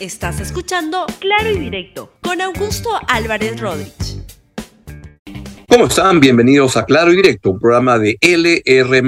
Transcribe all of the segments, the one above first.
Estás escuchando Claro y Directo con Augusto Álvarez Rodríguez. ¿Cómo están? Bienvenidos a Claro y Directo, un programa de LR.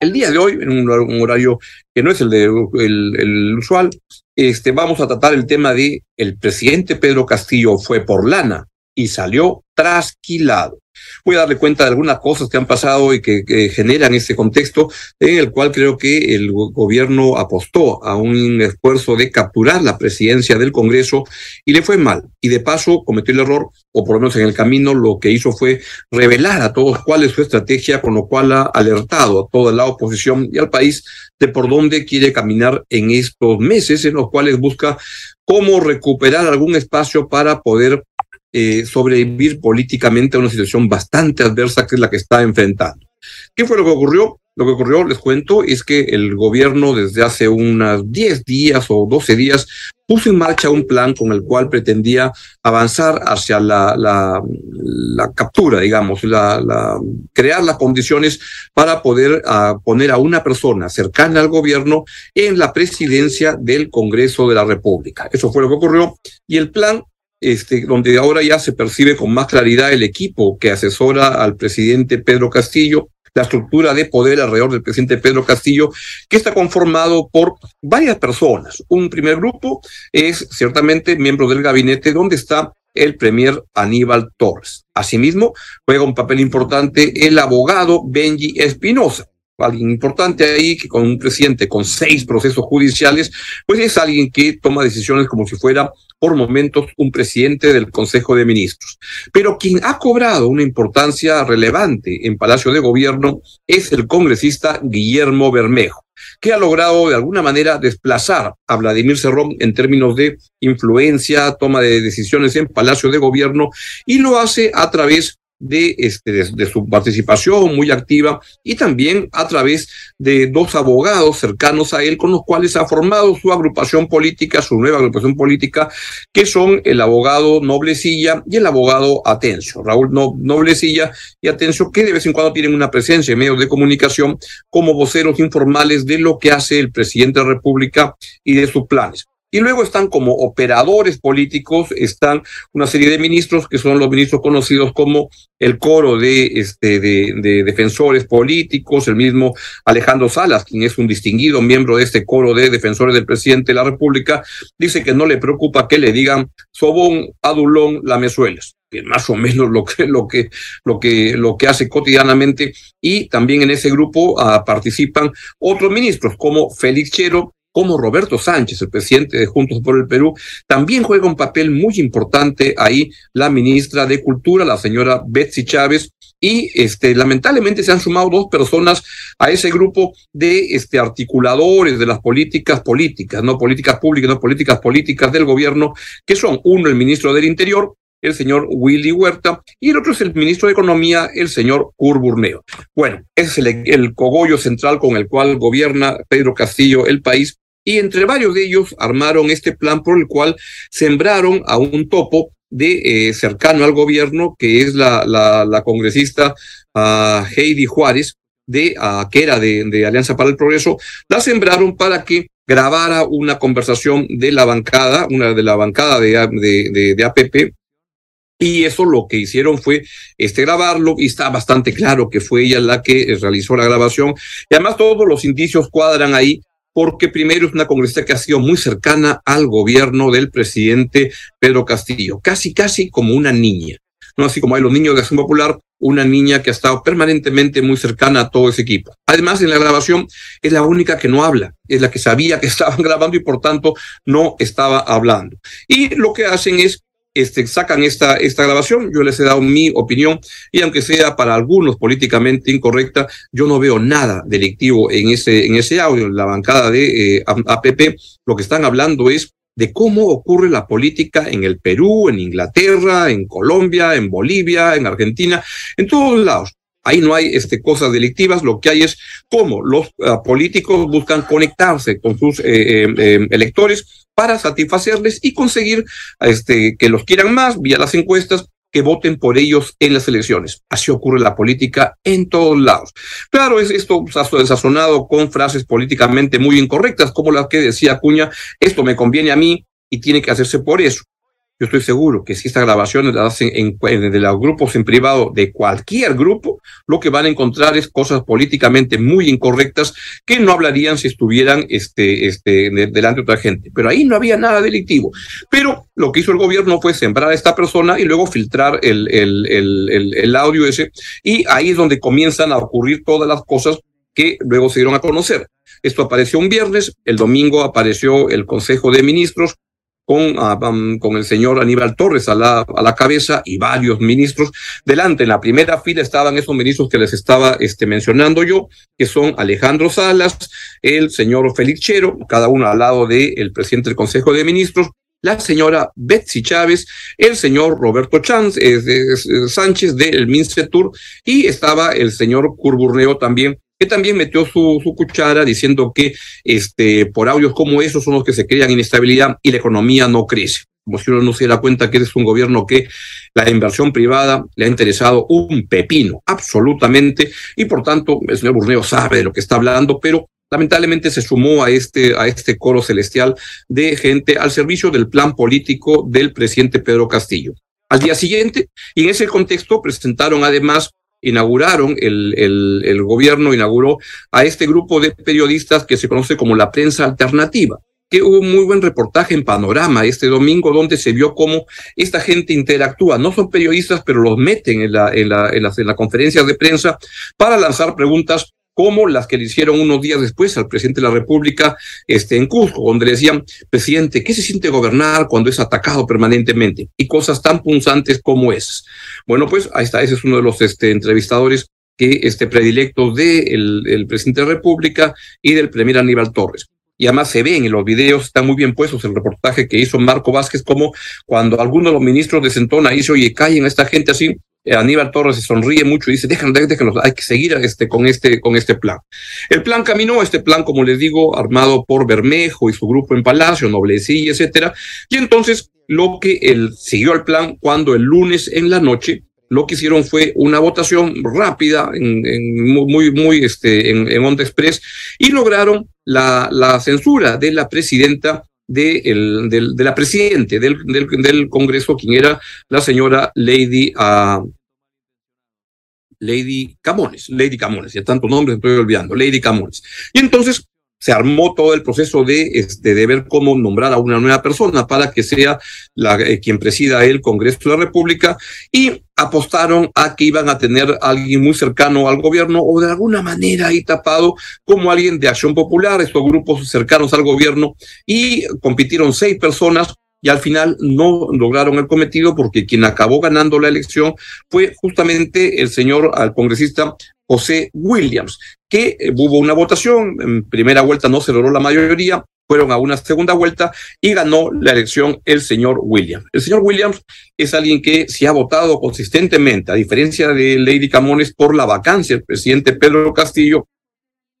El día de hoy, en un, horario que no es el, de, el, usual, este, vamos a tratar el tema de el presidente Pedro Castillo fue por lana y salió trasquilado. Voy a darle cuenta de algunas cosas que han pasado y que, generan ese contexto en el cual creo que el gobierno apostó a un esfuerzo de capturar la presidencia del Congreso y le fue mal. Y de paso cometió el error, o por lo menos en el camino lo que hizo fue revelar a todos cuál es su estrategia, con lo cual ha alertado a toda la oposición y al país de por dónde quiere caminar en estos meses en los cuales busca cómo recuperar algún espacio para poder eh, sobrevivir políticamente a una situación bastante adversa que es la que está enfrentando. ¿Qué fue lo que ocurrió? Lo que ocurrió, les cuento, es que el gobierno desde hace unos 10 días o 12 días puso en marcha un plan con el cual pretendía avanzar hacia la, la, la captura, digamos, la, la, crear las condiciones para poder ah, poner a una persona cercana al gobierno en la presidencia del Congreso de la República. Eso fue lo que ocurrió y el plan este, donde ahora ya se percibe con más claridad el equipo que asesora al presidente Pedro Castillo, la estructura de poder alrededor del presidente Pedro Castillo, que está conformado por varias personas. Un primer grupo es ciertamente miembro del gabinete donde está el premier Aníbal Torres. Asimismo, juega un papel importante el abogado Benji Espinosa alguien importante ahí, que con un presidente con seis procesos judiciales, pues es alguien que toma decisiones como si fuera por momentos un presidente del Consejo de Ministros. Pero quien ha cobrado una importancia relevante en Palacio de Gobierno es el congresista Guillermo Bermejo que ha logrado de alguna manera desplazar a Vladimir Cerrón en términos de influencia, toma de decisiones en Palacio de Gobierno, y lo hace a través de, este, de, su participación muy activa y también a través de dos abogados cercanos a él con los cuales ha formado su agrupación política, su nueva agrupación política, que son el abogado Noblecilla y el abogado Atencio, Raúl Noblecilla y Atencio, que de vez en cuando tienen una presencia en medios de comunicación como voceros informales de lo que hace el presidente de la República y de sus planes. Y luego están como operadores políticos, están una serie de ministros que son los ministros conocidos como el coro de, este, de, de, defensores políticos, el mismo Alejandro Salas, quien es un distinguido miembro de este coro de defensores del presidente de la República, dice que no le preocupa que le digan Sobón, Adulón, Lamezuelas que más o menos lo que, lo que, lo que, lo que hace cotidianamente, y también en ese grupo uh, participan otros ministros como Félix Chero, como Roberto Sánchez, el presidente de Juntos por el Perú, también juega un papel muy importante ahí la ministra de Cultura, la señora Betsy Chávez, y este, lamentablemente se han sumado dos personas a ese grupo de este, articuladores de las políticas políticas, no políticas públicas, no políticas políticas del gobierno, que son uno el ministro del Interior, el señor Willy Huerta, y el otro es el ministro de Economía, el señor Curburneo. Bueno, ese es el, el, cogollo central con el cual gobierna Pedro Castillo el país, y entre varios de ellos armaron este plan por el cual sembraron a un topo de eh, cercano al gobierno, que es la, la, la congresista uh, Heidi Juárez, de, uh, que era de, de Alianza para el Progreso, la sembraron para que grabara una conversación de la bancada, una de la bancada de, de, de, de APP, y eso lo que hicieron fue este grabarlo y está bastante claro que fue ella la que realizó la grabación. Y además todos los indicios cuadran ahí porque primero es una congresista que ha sido muy cercana al gobierno del presidente Pedro Castillo, casi, casi como una niña. No así como hay los niños de Acción Popular, una niña que ha estado permanentemente muy cercana a todo ese equipo. Además, en la grabación es la única que no habla, es la que sabía que estaban grabando y por tanto no estaba hablando. Y lo que hacen es este, sacan esta, esta grabación, yo les he dado mi opinión y aunque sea para algunos políticamente incorrecta, yo no veo nada delictivo en ese, en ese audio. En la bancada de eh, APP lo que están hablando es de cómo ocurre la política en el Perú, en Inglaterra, en Colombia, en Bolivia, en Argentina, en todos lados. Ahí no hay este, cosas delictivas, lo que hay es cómo los uh, políticos buscan conectarse con sus eh, eh, electores para satisfacerles y conseguir este, que los quieran más vía las encuestas que voten por ellos en las elecciones. Así ocurre la política en todos lados. Claro, es esto desazonado con frases políticamente muy incorrectas, como las que decía Cuña, esto me conviene a mí, y tiene que hacerse por eso. Yo estoy seguro que si estas grabaciones las hacen en, de los grupos en privado de cualquier grupo, lo que van a encontrar es cosas políticamente muy incorrectas que no hablarían si estuvieran este, este, delante de otra gente. Pero ahí no había nada delictivo. Pero lo que hizo el gobierno fue sembrar a esta persona y luego filtrar el, el, el audio ese. Y ahí es donde comienzan a ocurrir todas las cosas que luego se dieron a conocer. Esto apareció un viernes, el domingo apareció el Consejo de Ministros, con, ah, con el señor Aníbal Torres a la, cabeza y varios ministros. Delante, en la primera fila estaban esos ministros que les estaba este, mencionando yo, que son Alejandro Salas, el señor Félix Chero, cada uno al lado del presidente del Consejo de Ministros, la señora Betsy Chávez, el señor Roberto Sánchez del Mincetur y estaba el señor Curburneo también que también metió su, su, cuchara diciendo que este, por audios como esos son los que se crean inestabilidad y la economía no crece. Como si uno no se da cuenta que es un gobierno que la inversión privada le ha interesado un pepino, absolutamente, y por tanto el señor Burneo sabe de lo que está hablando, pero lamentablemente se sumó a este, a este coro celestial de gente al servicio del plan político del presidente Pedro Castillo. Al día siguiente, y en ese contexto presentaron además inauguraron, el, el, el, gobierno inauguró a este grupo de periodistas que se conoce como la prensa alternativa que hubo un muy buen reportaje en Panorama este domingo donde se vio cómo esta gente interactúa. No son periodistas, pero los meten en, la, en, la, en, las, en las conferencias de prensa para lanzar preguntas como las que le hicieron unos días después al presidente de la República este, en Cusco, donde le decían, presidente, ¿qué se siente gobernar cuando es atacado permanentemente? Y cosas tan punzantes como esas. Bueno, pues ahí está, ese es uno de los este, entrevistadores que este predilecto del de el presidente de la República y del premier Aníbal Torres y además se ven en los videos, están muy bien puestos el reportaje que hizo Marco Vázquez, como cuando alguno de los ministros de Sentona dice, oye, callen a esta gente así, Aníbal Torres se sonríe mucho y dice, déjenlo, déjenlo, hay que seguir este, con, este, con este plan. El plan caminó, este plan, como les digo, armado por Bermejo y su grupo en Palacio, Noblecilla, etcétera, y entonces lo que él siguió el plan cuando el lunes en la noche lo que hicieron fue una votación rápida, en, muy, muy, este, en, Onda Express, y lograron la censura de la presidenta de, el, de la presidente del, del, del, Congreso, quien era la señora Lady, uh, Lady Camones, Lady Camones, ya tantos nombres estoy olvidando, Lady Camones. Y entonces se armó todo el proceso de, este, de ver cómo nombrar a una nueva persona para que sea la, eh, quien presida el Congreso de la República y apostaron a que iban a tener a alguien muy cercano al gobierno o de alguna manera ahí tapado como alguien de Acción Popular, estos grupos cercanos al gobierno y compitieron seis personas y al final no lograron el cometido porque quien acabó ganando la elección fue justamente el señor al congresista José Williams, que eh, hubo una votación, en primera vuelta no se logró la mayoría, fueron a una segunda vuelta y ganó la elección el señor Williams. El señor Williams es alguien que se ha votado consistentemente, a diferencia de Lady Camones, por la vacancia del presidente Pedro Castillo,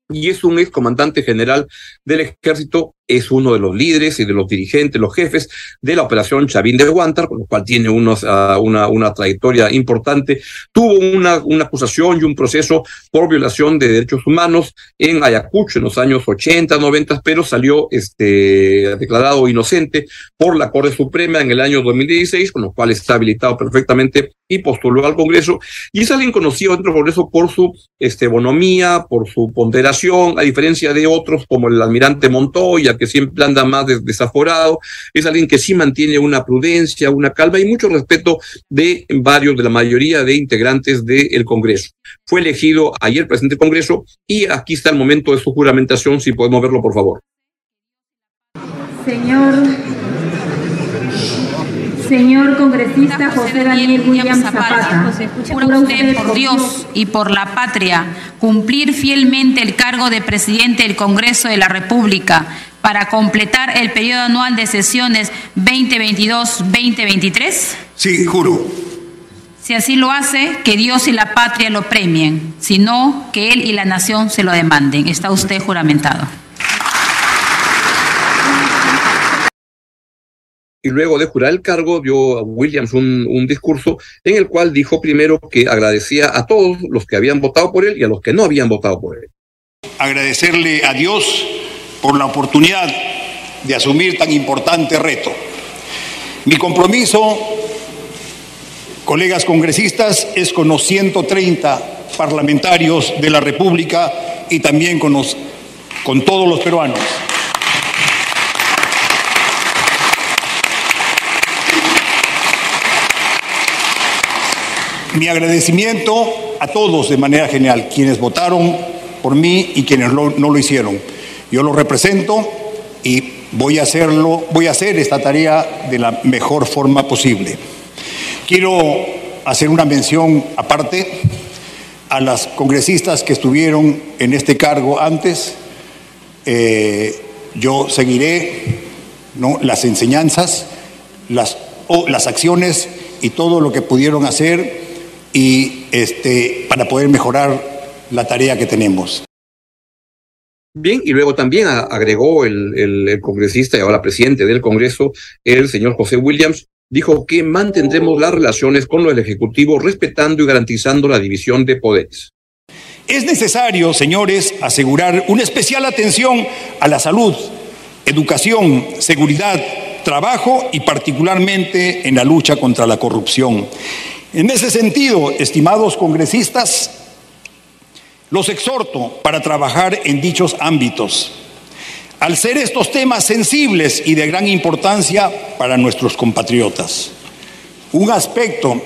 y es un ex comandante general del ejército es uno de los líderes y de los dirigentes, los jefes de la operación Chavín de Guantar, con lo cual tiene unos, uh, una, una trayectoria importante. Tuvo una, una acusación y un proceso por violación de derechos humanos en Ayacucho en los años 80, 90, pero salió este, declarado inocente por la Corte Suprema en el año 2016, con lo cual está habilitado perfectamente y postuló al Congreso. Y es alguien conocido dentro del Congreso por su este, bonomía, por su ponderación, a diferencia de otros como el almirante Montoya, que siempre anda más desaforado, es alguien que sí mantiene una prudencia, una calma y mucho respeto de varios, de la mayoría de integrantes del Congreso. Fue elegido ayer presidente del Congreso y aquí está el momento de su juramentación, si podemos verlo, por favor. Señor Señor congresista José Daniel William Zapata, jura usted por Dios y por la patria cumplir fielmente el cargo de presidente del Congreso de la República para completar el periodo anual de sesiones 2022-2023? Sí, juro. Si así lo hace, que Dios y la patria lo premien, si no, que él y la nación se lo demanden. Está usted juramentado. Y luego de jurar el cargo dio a Williams un, un, discurso en el cual dijo primero que agradecía a todos los que habían votado por él y a los que no habían votado por él. Agradecerle a Dios por la oportunidad de asumir tan importante reto. Mi compromiso, colegas congresistas, es con los 130 parlamentarios de la República y también con, los, con todos los peruanos. Mi agradecimiento a todos de manera general, quienes votaron por mí y quienes no lo hicieron. Yo lo represento y voy a hacerlo, voy a hacer esta tarea de la mejor forma posible. Quiero hacer una mención aparte a las congresistas que estuvieron en este cargo antes. Eh, yo seguiré las enseñanzas, las acciones y todo lo que pudieron hacer y este, para poder mejorar la tarea que tenemos. Bien, y luego también agregó el, el, congresista y ahora presidente del Congreso, el señor José Williams, dijo que mantendremos las relaciones con el Ejecutivo respetando y garantizando la división de poderes. Es necesario, señores, asegurar una especial atención a la salud, educación, seguridad, trabajo y particularmente en la lucha contra la corrupción. En ese sentido, estimados congresistas, los exhorto para trabajar en dichos ámbitos, al ser estos temas sensibles y de gran importancia para nuestros compatriotas. Un aspecto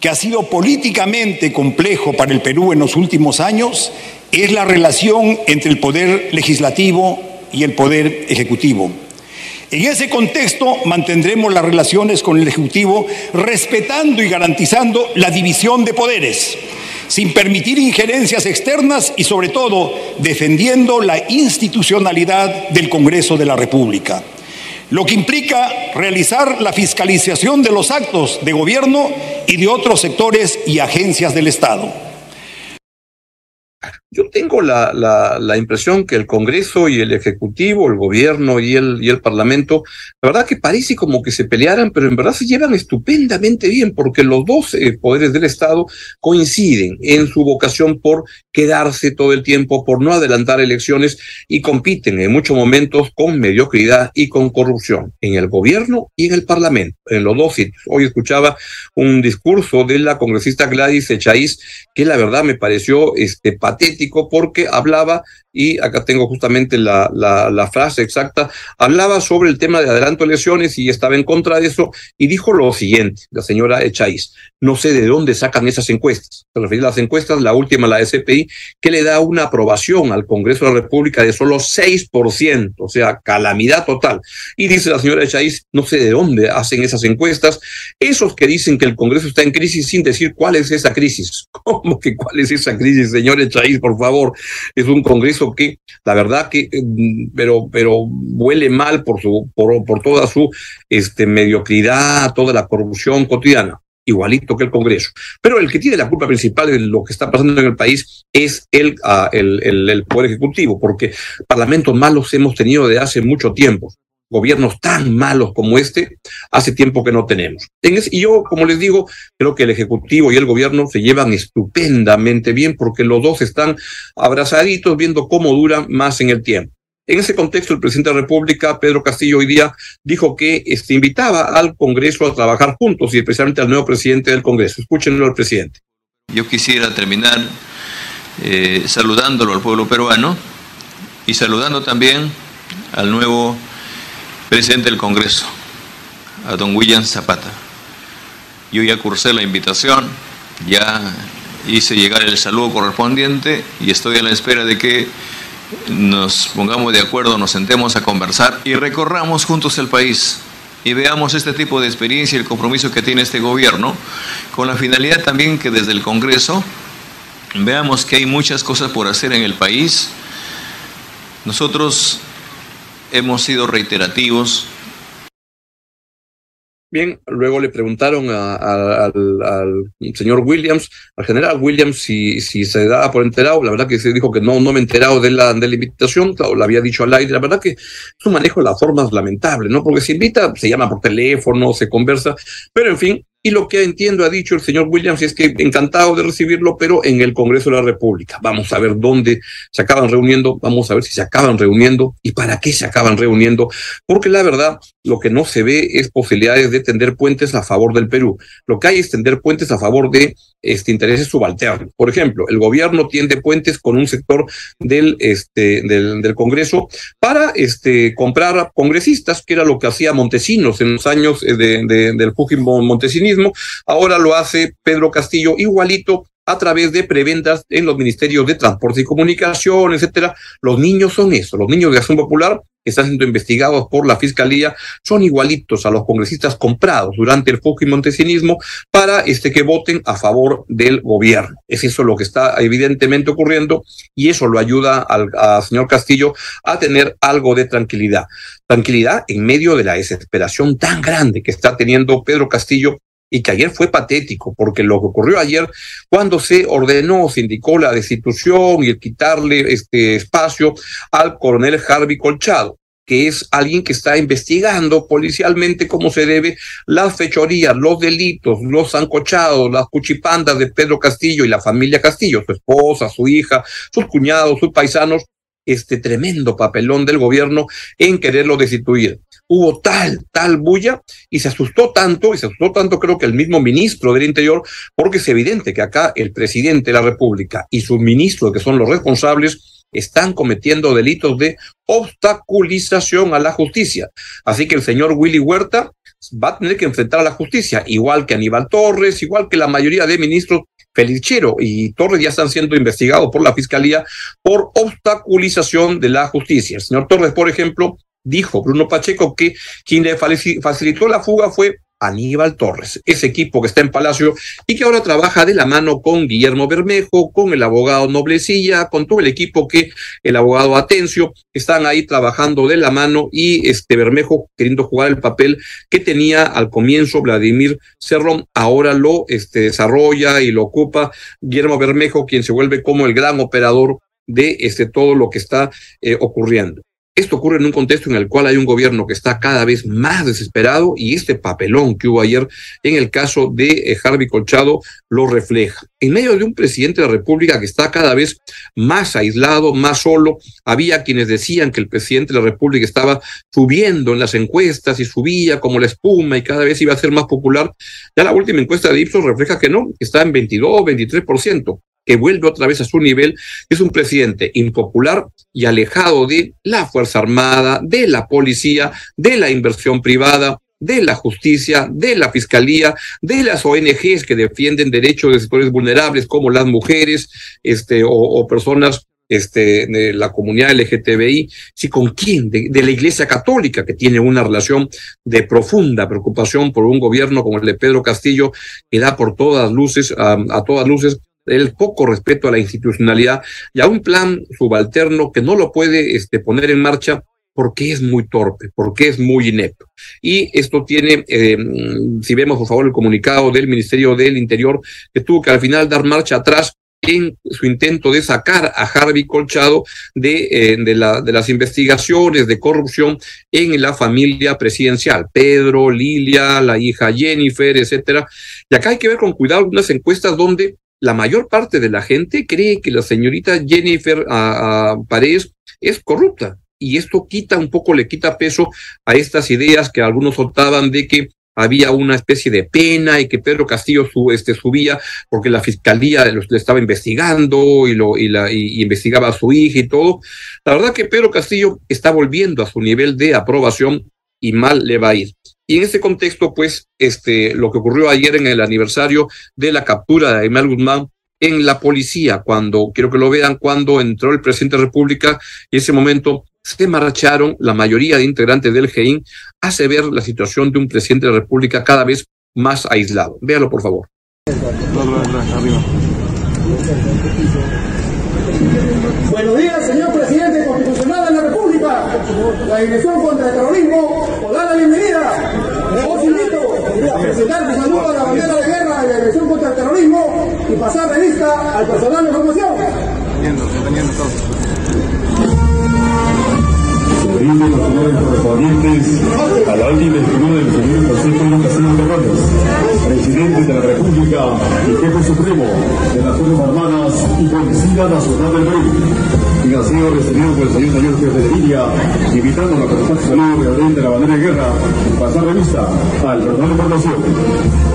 que ha sido políticamente complejo para el Perú en los últimos años es la relación entre el poder legislativo y el poder ejecutivo. En ese contexto mantendremos las relaciones con el Ejecutivo respetando y garantizando la división de poderes, sin permitir injerencias externas y sobre todo defendiendo la institucionalidad del Congreso de la República, lo que implica realizar la fiscalización de los actos de gobierno y de otros sectores y agencias del Estado. Yo tengo la, la, impresión que el Congreso y el Ejecutivo, el Gobierno y el, y el Parlamento, la verdad que parece como que se pelearan, pero en verdad se llevan estupendamente bien, porque los dos eh, poderes del Estado coinciden en su vocación por quedarse todo el tiempo, por no adelantar elecciones y compiten en muchos momentos con mediocridad y con corrupción, en el Gobierno y en el Parlamento, en los dos sitios. Hoy escuchaba un discurso de la congresista Gladys Echaíz, que la verdad me pareció este, patético porque hablaba, y acá tengo justamente la, frase exacta, hablaba sobre el tema de adelanto de elecciones y estaba en contra de eso y dijo lo siguiente, la señora Echáiz, no sé de dónde sacan esas encuestas, se refiere a las encuestas, la última, la SPI, que le da una aprobación al Congreso de la República de solo 6%, o sea, calamidad total. Y dice la señora Echáiz, no sé de dónde hacen esas encuestas, esos que dicen que el Congreso está en crisis sin decir cuál es esa crisis. ¿Cómo que cuál es esa crisis, señor Echáiz? Por favor. Es un Congreso que, la verdad que, mm, pero, pero huele mal por su, por, por toda su este, mediocridad, toda la corrupción cotidiana igualito que el Congreso. Pero el que tiene la culpa principal de lo que está pasando en el país es el, uh, el, el, el, Poder Ejecutivo, porque parlamentos malos hemos tenido de hace mucho tiempo gobiernos tan malos como este, hace tiempo que no tenemos. y yo, como les digo, creo que el Ejecutivo y el gobierno se llevan estupendamente bien porque los dos están abrazaditos viendo cómo duran más en el tiempo. En ese contexto, el presidente de la República, Pedro Castillo, hoy día dijo que este, invitaba al Congreso a trabajar juntos y especialmente al nuevo presidente del Congreso. Escúchenlo al presidente. Yo quisiera terminar eh, saludándolo al pueblo peruano y saludando también al nuevo presidente del Congreso, a don William Zapata. Yo ya cursé la invitación, ya hice llegar el saludo correspondiente y estoy a la espera de que nos pongamos de acuerdo, nos sentemos a conversar y recorramos juntos el país y veamos este tipo de experiencia y el compromiso que tiene este gobierno, con la finalidad también que desde el Congreso veamos que hay muchas cosas por hacer en el país. Nosotros hemos sido reiterativos. Bien, luego le preguntaron a, al, señor Williams, al general Williams, si, se daba por enterado. La verdad que se dijo que no, no me he enterado de la, de la invitación, claro, había dicho al aire. La verdad que es un manejo de las formas lamentable, ¿no? Porque se invita, se llama por teléfono, se conversa, pero en fin, y lo que entiendo ha dicho el señor Williams es que encantado de recibirlo, pero en el Congreso de la República. Vamos a ver dónde se acaban reuniendo, vamos a ver si se acaban reuniendo y para qué se acaban reuniendo, porque la verdad lo que no se ve es posibilidades de tender puentes a favor del Perú. Lo que hay es tender puentes a favor de este, intereses subalternos. Por ejemplo, el gobierno tiende puentes con un sector del, este, del, Congreso para este, comprar congresistas, que era lo que hacía Montesinos en los años de, de, del Fujimori Ahora lo hace Pedro Castillo igualito a través de preventas en los ministerios de Transporte y Comunicación, etcétera. Los niños son eso, los niños de Acción Popular que están siendo investigados por la Fiscalía son igualitos a los congresistas comprados durante el Fujimori montesinismo para este, que voten a favor del gobierno. Es eso lo que está evidentemente ocurriendo y eso lo ayuda al señor Castillo a tener algo de tranquilidad. Tranquilidad en medio de la desesperación tan grande que está teniendo Pedro Castillo y que ayer fue patético, porque lo que ocurrió ayer, cuando se ordenó, se indicó la destitución y el quitarle este espacio al coronel Harvey Colchado que es alguien que está investigando policialmente cómo se debe las fechorías, los delitos, los zancochados, las cuchipandas de Pedro Castillo y la familia Castillo, su esposa, su hija, sus cuñados, sus paisanos, este tremendo papelón del gobierno en quererlo destituir hubo tal, tal bulla y se asustó tanto, y se asustó tanto creo que el mismo ministro del Interior, porque es evidente que acá el presidente de la República y sus ministros, que son los responsables, están cometiendo delitos de obstaculización a la justicia. Así que el señor Willy Huerta va a tener que enfrentar a la justicia, igual que Aníbal Torres, igual que la mayoría de ministros Felichero y Torres ya están siendo investigados por la Fiscalía por obstaculización de la justicia. El señor Torres, por ejemplo, dijo Bruno Pacheco que quien le facilitó la fuga fue Aníbal Torres, ese equipo que está en Palacio y que ahora trabaja de la mano con Guillermo Bermejo, con el abogado Noblecilla, con todo el equipo que el abogado Atencio están ahí trabajando de la mano y este Bermejo queriendo jugar el papel que tenía al comienzo Vladimir Cerrón, ahora lo este, desarrolla y lo ocupa Guillermo Bermejo, quien se vuelve como el gran operador de este todo lo que está eh, ocurriendo. Esto ocurre en un contexto en el cual hay un gobierno que está cada vez más desesperado y este papelón que hubo ayer en el caso de eh, Harvey Colchado lo refleja. En medio de un presidente de la República que está cada vez más aislado, más solo, había quienes decían que el presidente de la República estaba subiendo en las encuestas y subía como la espuma y cada vez iba a ser más popular. Ya la última encuesta de Ipsos refleja que no, está en 22, 23% que vuelve otra vez a su nivel, es un presidente impopular y alejado de la Fuerza Armada, de la policía, de la inversión privada, de la justicia, de la fiscalía, de las ONGs que defienden derechos de sectores vulnerables como las mujeres, este, o, personas este, de la comunidad LGTBI, sí, con quién, de, la Iglesia Católica, que tiene una relación de profunda preocupación por un gobierno como el de Pedro Castillo, que da por todas luces, a todas luces, el poco respeto a la institucionalidad y a un plan subalterno que no lo puede este, poner en marcha porque es muy torpe, porque es muy inepto. Y esto tiene, eh, si vemos por favor el comunicado del Ministerio del Interior, que tuvo que al final dar marcha atrás en su intento de sacar a Harvey Colchado de, eh, de las investigaciones de corrupción en la familia presidencial, Pedro, Lilia, la hija Jennifer, etcétera. Y acá hay que ver con cuidado unas encuestas donde la mayor parte de la gente cree que la señorita Jennifer a Paredes es corrupta. Y esto quita un poco, le quita peso a estas ideas que algunos soltaban de que había una especie de pena y que Pedro Castillo su, este, subía porque la fiscalía le estaba investigando y, lo, y, la, y, y investigaba a su hija y todo. La verdad que Pedro Castillo está volviendo a su nivel de aprobación y mal le va a ir. Y en ese contexto, pues, este, lo que ocurrió ayer en el aniversario de la captura de Aymar Guzmán en la policía, cuando, quiero que lo vean, cuando entró el presidente de la República y ese momento se marcharon la mayoría de integrantes del GEIN, hace ver la situación de un presidente de la República cada vez más aislado. Véalo, por favor. Buenos días, señor presidente constitucional de la República. La Dirección contra el Terrorismo al personal de formación.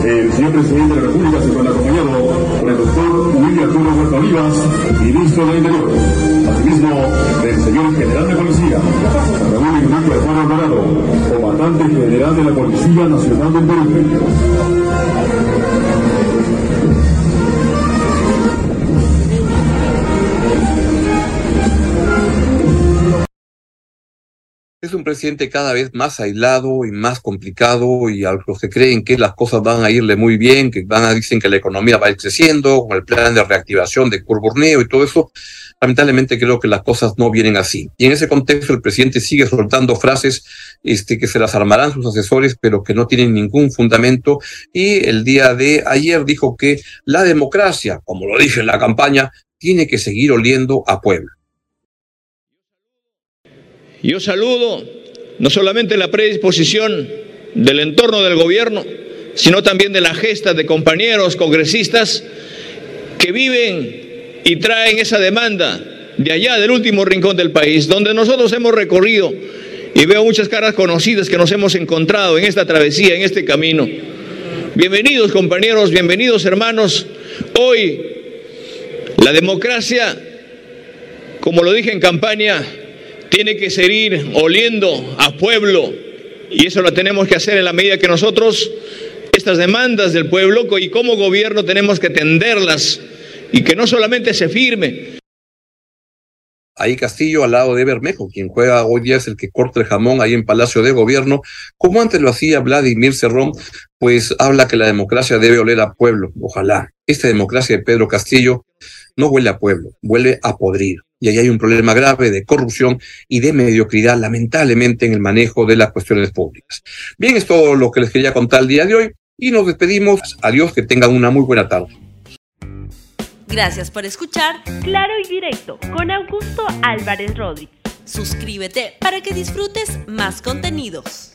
El señor presidente de la República se encuentra acompañado por el doctor William Arturo Huerta Olivas, ministro del Interior. Asimismo, del señor general de policía, Ramón Ignacio Alfaro Alvarado, comandante general de la Policía Nacional del Perú. Es un presidente cada vez más aislado y más complicado y a los que creen que las cosas van a irle muy bien, que van a dicen que la economía va a ir creciendo con el plan de reactivación de Curburneo y todo eso, lamentablemente creo que las cosas no vienen así. Y en ese contexto el presidente sigue soltando frases este, que se las armarán sus asesores, pero que no tienen ningún fundamento. Y el día de ayer dijo que la democracia, como lo dije en la campaña, tiene que seguir oliendo a pueblo. Yo saludo no solamente la predisposición del entorno del gobierno, sino también de la gesta de compañeros congresistas que viven y traen esa demanda de allá del último rincón del país, donde nosotros hemos recorrido y veo muchas caras conocidas que nos hemos encontrado en esta travesía, en este camino. Bienvenidos compañeros, bienvenidos hermanos. Hoy la democracia, como lo dije en campaña, tiene que seguir oliendo a pueblo y eso lo tenemos que hacer en la medida que nosotros estas demandas del pueblo y como gobierno tenemos que atenderlas y que no solamente se firme. Ahí Castillo al lado de Bermejo, quien juega hoy día es el que corta el jamón ahí en Palacio de Gobierno, como antes lo hacía Vladimir Cerrón, pues habla que la democracia debe oler a pueblo. Ojalá. Esta democracia de Pedro Castillo no huele a pueblo, huele a podrir y ahí hay un problema grave de corrupción y de mediocridad, lamentablemente, en el manejo de las cuestiones públicas. Bien, es todo lo que les quería contar el día de hoy y nos despedimos. Adiós, que tengan una muy buena tarde. Gracias por escuchar Claro y Directo con Augusto Álvarez Rodríguez. Suscríbete para que disfrutes más contenidos.